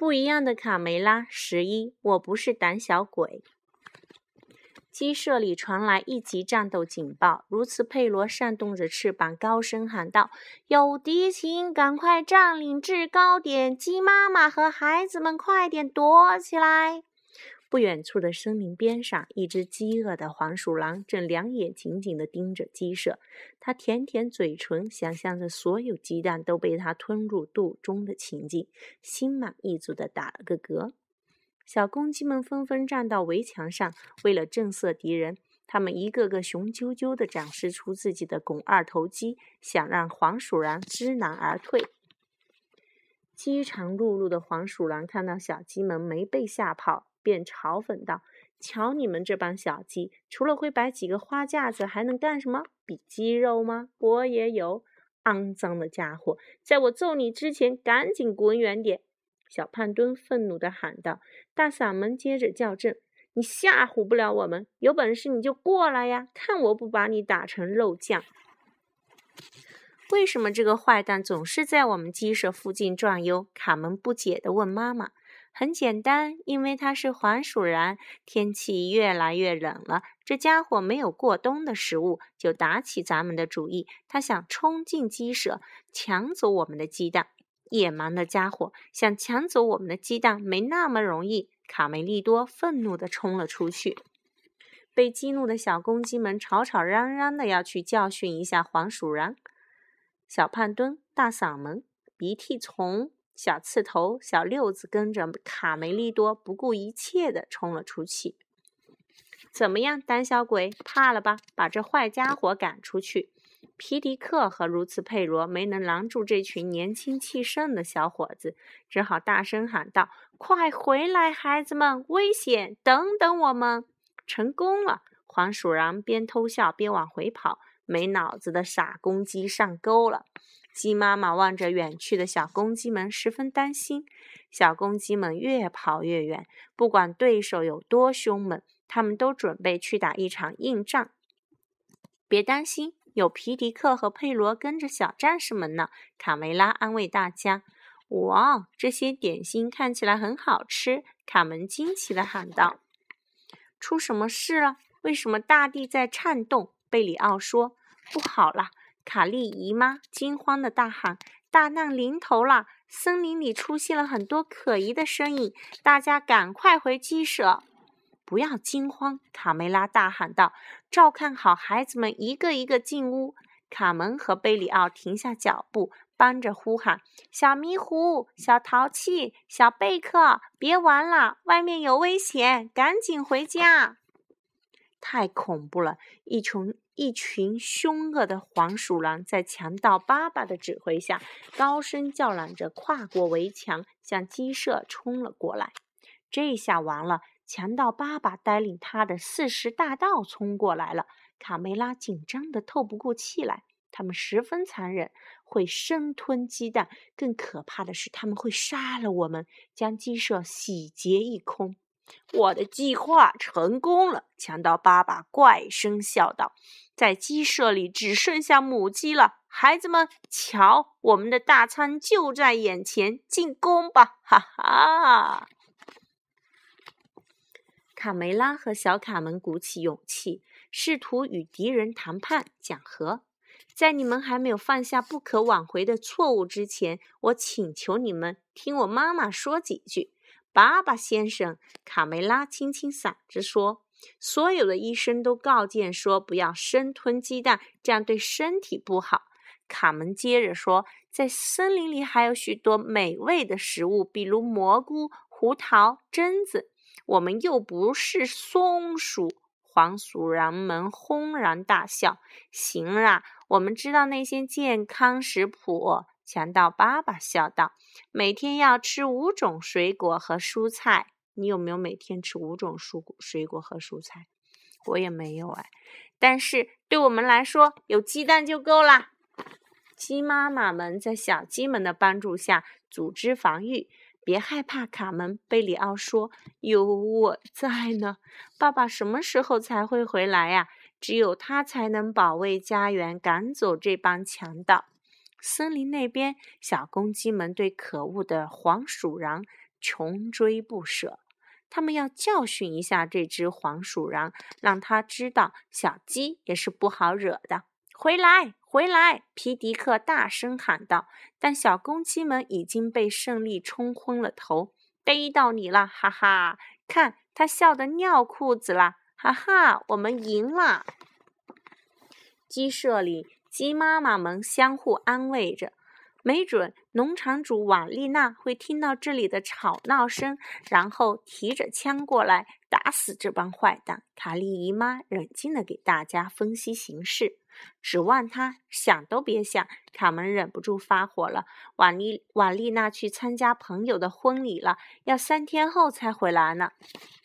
不一样的卡梅拉，十一，我不是胆小鬼。鸡舍里传来一级战斗警报，如此佩罗扇动着翅膀，高声喊道：“有敌情，赶快占领制高点！鸡妈妈和孩子们，快点躲起来！”不远处的森林边上，一只饥饿的黄鼠狼正两眼紧紧地盯着鸡舍。它舔舔嘴唇，想象着所有鸡蛋都被它吞入肚中的情景，心满意足地打了个嗝。小公鸡们纷纷站到围墙上，为了震慑敌人，他们一个个雄赳赳地展示出自己的肱二头肌，想让黄鼠狼知难而退。饥肠辘辘的黄鼠狼看到小鸡们没被吓跑，便嘲讽道：“瞧你们这帮小鸡，除了会摆几个花架子，还能干什么？比鸡肉吗？我也有！肮脏的家伙，在我揍你之前，赶紧滚远点！”小胖墩愤怒地喊道：“大嗓门接着叫阵，你吓唬不了我们，有本事你就过来呀，看我不把你打成肉酱！”为什么这个坏蛋总是在我们鸡舍附近转悠？卡门不解地问妈妈。“很简单，因为它是黄鼠狼。天气越来越冷了，这家伙没有过冬的食物，就打起咱们的主意。他想冲进鸡舍，抢走我们的鸡蛋。”野蛮的家伙想抢走我们的鸡蛋，没那么容易。卡梅利多愤怒地冲了出去。被激怒的小公鸡们吵吵嚷嚷的要去教训一下黄鼠狼。小胖墩、大嗓门、鼻涕虫、小刺头、小六子跟着卡梅利多不顾一切地冲了出去。怎么样，胆小鬼，怕了吧？把这坏家伙赶出去！皮迪克和如此佩罗没能拦住这群年轻气盛的小伙子，只好大声喊道：“快回来，孩子们！危险！等等我们！”成功了！黄鼠狼边偷笑边往回跑，没脑子的傻公鸡上钩了。鸡妈妈望着远去的小公鸡们，十分担心。小公鸡们越跑越远，不管对手有多凶猛，他们都准备去打一场硬仗。别担心。有皮迪克和佩罗跟着小战士们呢，卡梅拉安慰大家。哇，这些点心看起来很好吃！卡门惊奇地喊道。出什么事了？为什么大地在颤动？贝里奥说。不好了！卡利姨妈惊慌地大喊：“大难临头了！森林里出现了很多可疑的身影，大家赶快回鸡舍！”不要惊慌，卡梅拉大喊道：“照看好孩子们，一个一个进屋。”卡门和贝里奥停下脚步，帮着呼喊：“小迷糊，小淘气，小贝克，别玩了，外面有危险，赶紧回家！”太恐怖了！一群一群凶恶的黄鼠狼在强盗爸爸的指挥下，高声叫嚷着，跨过围墙，向鸡舍冲了过来。这下完了！强盗爸爸带领他的四十大盗冲过来了，卡梅拉紧张的透不过气来。他们十分残忍，会生吞鸡蛋，更可怕的是，他们会杀了我们，将鸡舍洗劫一空。我的计划成功了，强盗爸爸怪声笑道：“在鸡舍里只剩下母鸡了，孩子们，瞧，我们的大餐就在眼前，进攻吧！”哈哈。卡梅拉和小卡门鼓起勇气，试图与敌人谈判讲和。在你们还没有犯下不可挽回的错误之前，我请求你们听我妈妈说几句。爸爸先生，卡梅拉清清嗓子说：“所有的医生都告诫说，不要生吞鸡蛋，这样对身体不好。”卡门接着说：“在森林里还有许多美味的食物，比如蘑菇、胡桃、榛子。”我们又不是松鼠，黄鼠狼们轰然大笑。行啦，我们知道那些健康食谱。强盗爸爸笑道：“每天要吃五种水果和蔬菜。你有没有每天吃五种蔬、水果和蔬菜？我也没有哎。但是对我们来说，有鸡蛋就够啦。”鸡妈妈们在小鸡们的帮助下组织防御。别害怕，卡门。贝里奥说：“有我在呢。爸爸什么时候才会回来呀？只有他才能保卫家园，赶走这帮强盗。”森林那边，小公鸡们对可恶的黄鼠狼穷追不舍。他们要教训一下这只黄鼠狼，让他知道小鸡也是不好惹的。回来，回来！皮迪克大声喊道。但小公鸡们已经被胜利冲昏了头。逮到你了，哈哈！看他笑得尿裤子了，哈哈！我们赢了。鸡舍里，鸡妈妈们相互安慰着。没准农场主瓦丽娜会听到这里的吵闹声，然后提着枪过来打死这帮坏蛋。卡莉姨妈冷静地给大家分析形势，指望她想都别想。卡门忍不住发火了：“瓦丽瓦丽娜去参加朋友的婚礼了，要三天后才回来呢。”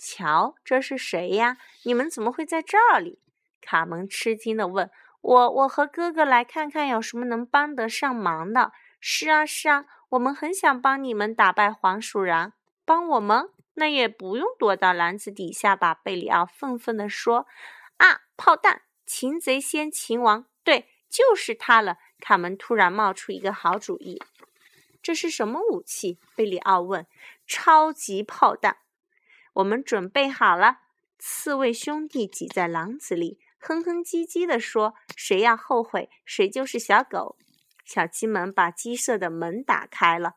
瞧，这是谁呀？你们怎么会在这里？卡门吃惊地问。我我和哥哥来看看有什么能帮得上忙的。是啊是啊，我们很想帮你们打败黄鼠狼。帮我们？那也不用躲到篮子底下吧？贝里奥愤愤地说。啊，炮弹！擒贼先擒王。对，就是他了。卡门突然冒出一个好主意。这是什么武器？贝里奥问。超级炮弹。我们准备好了。刺猬兄弟挤在篮子里。哼哼唧唧地说：“谁要后悔，谁就是小狗。”小鸡们把鸡舍的门打开了。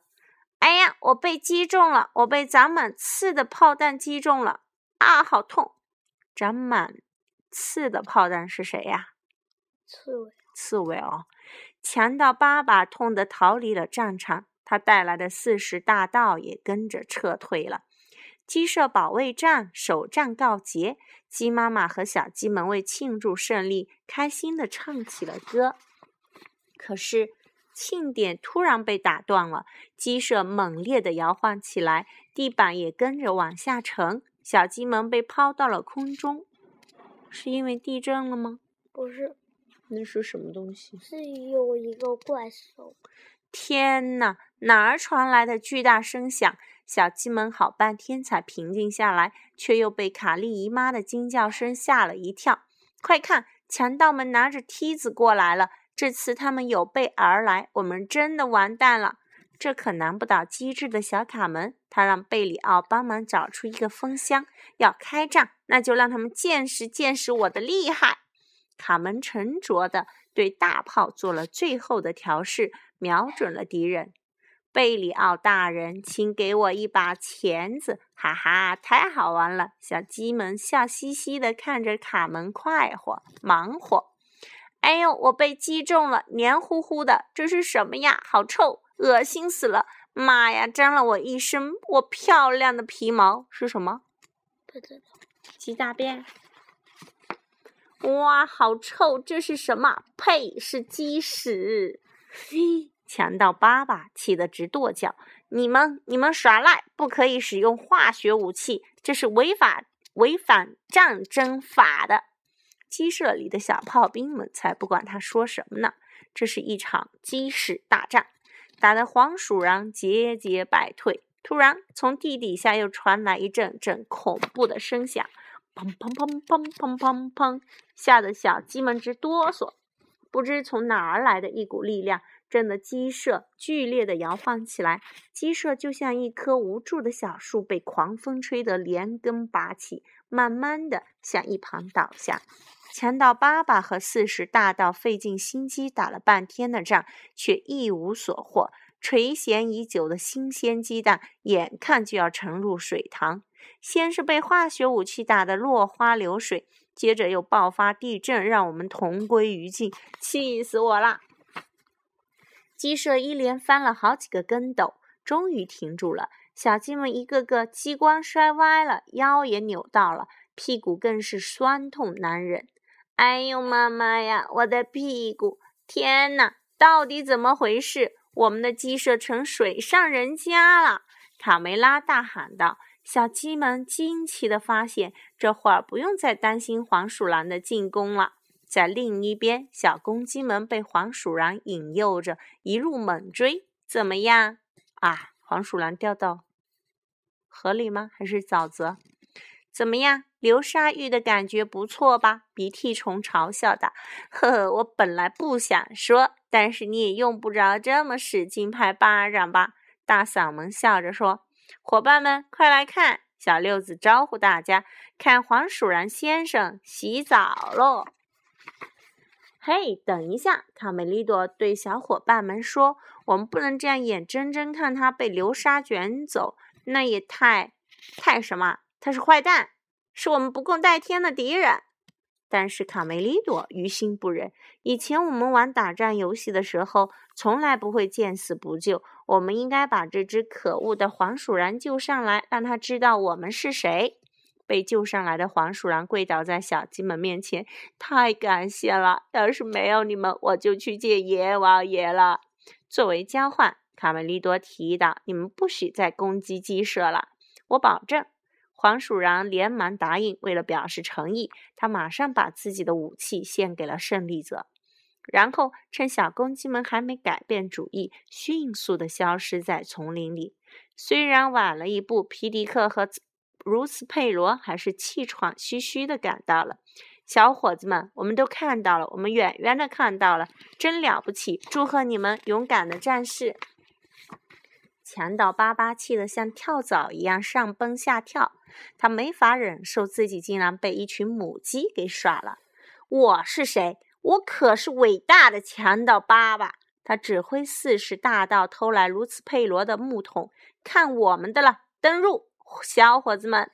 哎呀，我被击中了！我被长满刺的炮弹击中了！啊，好痛！长满刺的炮弹是谁呀？刺猬。刺猬哦！强盗爸爸痛得逃离了战场，他带来的四十大盗也跟着撤退了。鸡舍保卫战首战告捷，鸡妈妈和小鸡们为庆祝胜利，开心地唱起了歌。可是庆典突然被打断了，鸡舍猛烈地摇晃起来，地板也跟着往下沉，小鸡们被抛到了空中。是因为地震了吗？不是，那是什么东西？是有一个怪兽。天哪！哪儿传来的巨大声响？小鸡们好半天才平静下来，却又被卡莉姨妈的惊叫声吓了一跳。快看，强盗们拿着梯子过来了！这次他们有备而来，我们真的完蛋了！这可难不倒机智的小卡门，他让贝里奥帮忙找出一个风箱。要开战，那就让他们见识见识我的厉害！卡门沉着地对大炮做了最后的调试，瞄准了敌人。贝里奥大人，请给我一把钳子！哈哈，太好玩了！小鸡们笑嘻嘻地看着卡门快活忙活。哎呦，我被击中了，黏糊糊的，这是什么呀？好臭，恶心死了！妈呀，沾了我一身我漂亮的皮毛，是什么？不知道。鸡大便。哇，好臭！这是什么？呸，是鸡屎！嘿。强盗爸爸气得直跺脚：“你们，你们耍赖！不可以使用化学武器，这是违法、违反战争法的。”鸡舍里的小炮兵们才不管他说什么呢！这是一场鸡屎大战，打得黄鼠狼节节败退。突然，从地底下又传来一阵阵恐怖的声响，砰砰砰砰砰砰砰，吓得小鸡们直哆嗦。不知从哪儿来的一股力量。震得鸡舍剧烈的摇晃起来，鸡舍就像一棵无助的小树，被狂风吹得连根拔起，慢慢的向一旁倒下。强盗爸爸和四十大盗费尽心机打了半天的仗，却一无所获。垂涎已久的新鲜鸡蛋，眼看就要沉入水塘。先是被化学武器打得落花流水，接着又爆发地震，让我们同归于尽，气死我了！鸡舍一连翻了好几个跟斗，终于停住了。小鸡们一个个鸡冠摔歪了，腰也扭到了，屁股更是酸痛难忍。哎呦妈妈呀，我的屁股！天哪，到底怎么回事？我们的鸡舍成水上人家了！卡梅拉大喊道。小鸡们惊奇地发现，这会儿不用再担心黄鼠狼的进攻了。在另一边，小公鸡们被黄鼠狼引诱着一路猛追。怎么样啊？黄鼠狼掉到河里吗？还是沼泽？怎么样？流沙浴的感觉不错吧？鼻涕虫嘲笑道：“呵呵，我本来不想说，但是你也用不着这么使劲拍巴掌吧？”大嗓门笑着说：“伙伴们，快来看！小六子招呼大家：“看黄鼠狼先生洗澡喽！”嘿，等一下！卡梅利多对小伙伴们说：“我们不能这样眼睁睁看他被流沙卷走，那也太……太什么？他是坏蛋，是我们不共戴天的敌人。”但是卡梅利多于心不忍。以前我们玩打仗游戏的时候，从来不会见死不救。我们应该把这只可恶的黄鼠狼救上来，让他知道我们是谁。被救上来的黄鼠狼跪倒在小鸡们面前，太感谢了！要是没有你们，我就去见阎王爷了。作为交换，卡梅利多提议道：“你们不许再攻击鸡舍了，我保证。”黄鼠狼连忙答应。为了表示诚意，他马上把自己的武器献给了胜利者，然后趁小公鸡们还没改变主意，迅速地消失在丛林里。虽然晚了一步，皮迪克和。如斯佩罗还是气喘吁吁的赶到了。小伙子们，我们都看到了，我们远远的看到了，真了不起！祝贺你们，勇敢的战士！强盗巴巴气得像跳蚤一样上蹦下跳，他没法忍受自己竟然被一群母鸡给耍了。我是谁？我可是伟大的强盗巴巴！他指挥四十大盗偷来卢茨佩罗的木桶，看我们的了，登入！小伙子们，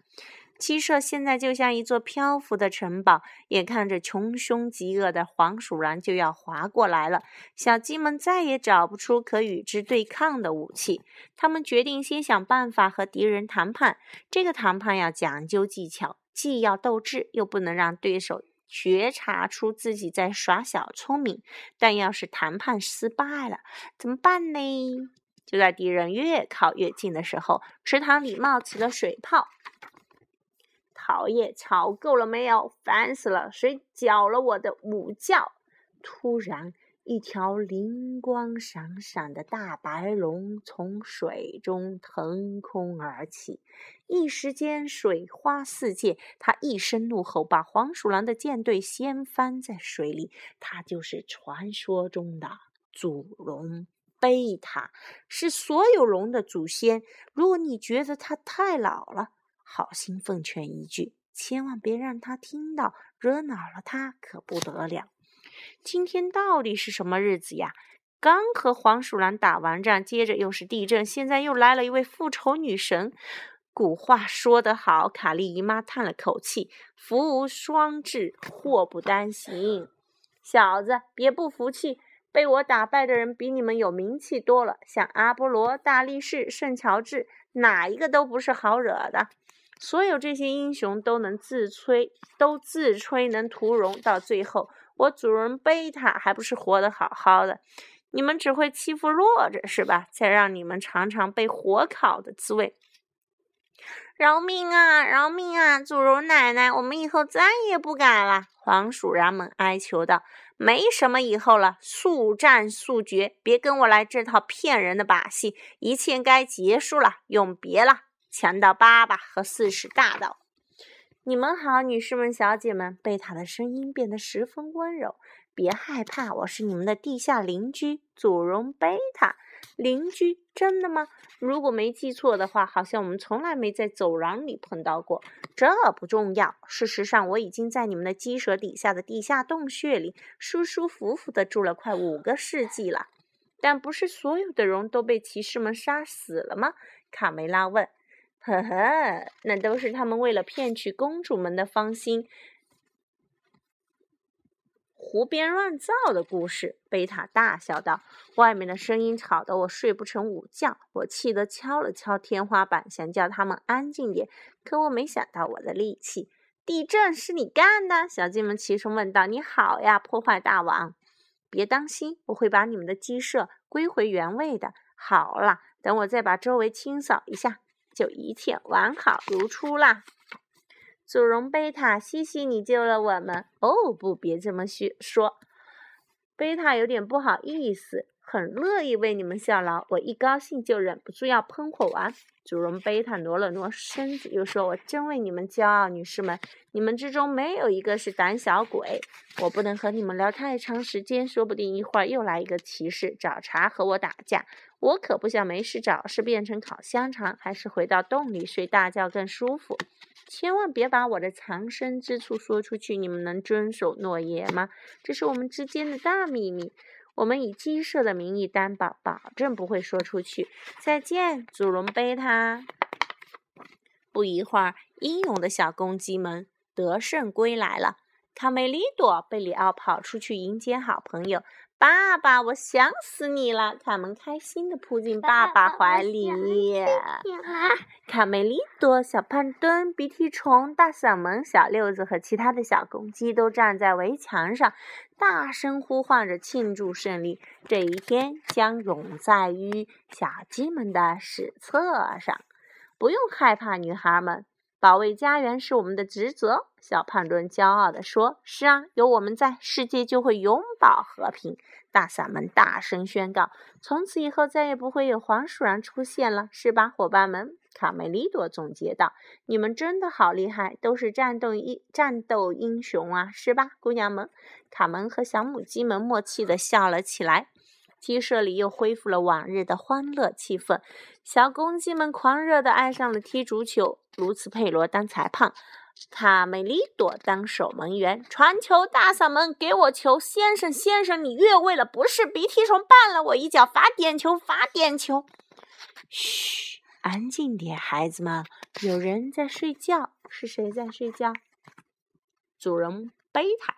鸡舍现在就像一座漂浮的城堡，眼看着穷凶极恶的黄鼠狼就要划过来了。小鸡们再也找不出可与之对抗的武器，他们决定先想办法和敌人谈判。这个谈判要讲究技巧，既要斗智，又不能让对手觉察出自己在耍小聪明。但要是谈判失败了，怎么办呢？就在敌人越靠越近的时候，池塘里冒起了水泡。讨厌，吵够了没有？烦死了！谁搅了我的午觉？突然，一条灵光闪闪的大白龙从水中腾空而起，一时间水花四溅。他一声怒吼，把黄鼠狼的舰队掀翻在水里。他就是传说中的祖龙。贝塔是所有龙的祖先。如果你觉得它太老了，好心奉劝一句，千万别让它听到，惹恼了它可不得了。今天到底是什么日子呀？刚和黄鼠狼打完仗，接着又是地震，现在又来了一位复仇女神。古话说得好，卡莉姨妈叹了口气：“福无双至，祸不单行。”小子，别不服气。被我打败的人比你们有名气多了，像阿波罗、大力士、圣乔治，哪一个都不是好惹的。所有这些英雄都能自吹，都自吹能屠龙，到最后，我主人贝塔还不是活得好好的？你们只会欺负弱者是吧？再让你们尝尝被火烤的滋味！饶命啊！饶命啊！祖荣奶奶，我们以后再也不敢了。黄鼠狼们哀求道：“没什么以后了，速战速决！别跟我来这套骗人的把戏，一切该结束了，永别了！”强盗爸爸和四十大盗，你们好，女士们、小姐们。贝塔的声音变得十分温柔。别害怕，我是你们的地下邻居，祖荣贝塔。邻居？真的吗？如果没记错的话，好像我们从来没在走廊里碰到过。这不重要。事实上，我已经在你们的鸡舍底下的地下洞穴里舒舒服服的住了快五个世纪了。但不是所有的龙都被骑士们杀死了吗？卡梅拉问。呵呵，那都是他们为了骗取公主们的芳心。胡编乱造的故事，贝塔大笑道：“外面的声音吵得我睡不成午觉，我气得敲了敲天花板，想叫他们安静点。可我没想到我的力气。地震是你干的？”小鸡们齐声问道。“你好呀，破坏大王！别担心，我会把你们的鸡舍归回原位的。好了，等我再把周围清扫一下，就一切完好如初啦。”祖荣贝塔，谢谢你救了我们。哦，不，别这么虚说。贝塔有点不好意思。很乐意为你们效劳。我一高兴就忍不住要喷火完。主人贝塔挪了挪身子，又说：“我真为你们骄傲，女士们，你们之中没有一个是胆小鬼。我不能和你们聊太长时间，说不定一会儿又来一个骑士找茬和我打架。我可不想没事找事变成烤香肠，还是回到洞里睡大觉更舒服。千万别把我的藏身之处说出去，你们能遵守诺言吗？这是我们之间的大秘密。”我们以鸡舍的名义担保，保证不会说出去。再见，祖龙贝塔。不一会儿，英勇的小公鸡们得胜归来了。卡梅利多、贝里奥跑出去迎接好朋友。爸爸，我想死你了！卡门开心地扑进爸爸怀里。卡梅利多、小胖墩、鼻涕虫、大嗓门、小六子和其他的小公鸡都站在围墙上，大声呼唤着庆祝胜利。这一天将永在于小鸡们的史册上。不用害怕，女孩们。保卫家园是我们的职责，小胖墩骄傲地说：“是啊，有我们在，世界就会永保和平。”大嗓门大声宣告：“从此以后，再也不会有黄鼠狼出现了，是吧，伙伴们？”卡梅利多总结道：“你们真的好厉害，都是战斗英战斗英雄啊，是吧，姑娘们？”卡门和小母鸡们默契地笑了起来。鸡舍里又恢复了往日的欢乐气氛，小公鸡们狂热地爱上了踢足球。卢茨佩罗当裁判，卡梅利多当守门员，传球，大嗓门，给我球！先生，先生，你越位了，不是鼻涕虫绊了我一脚，罚点球，罚点球！嘘，安静点，孩子们，有人在睡觉。是谁在睡觉？主人贝塔。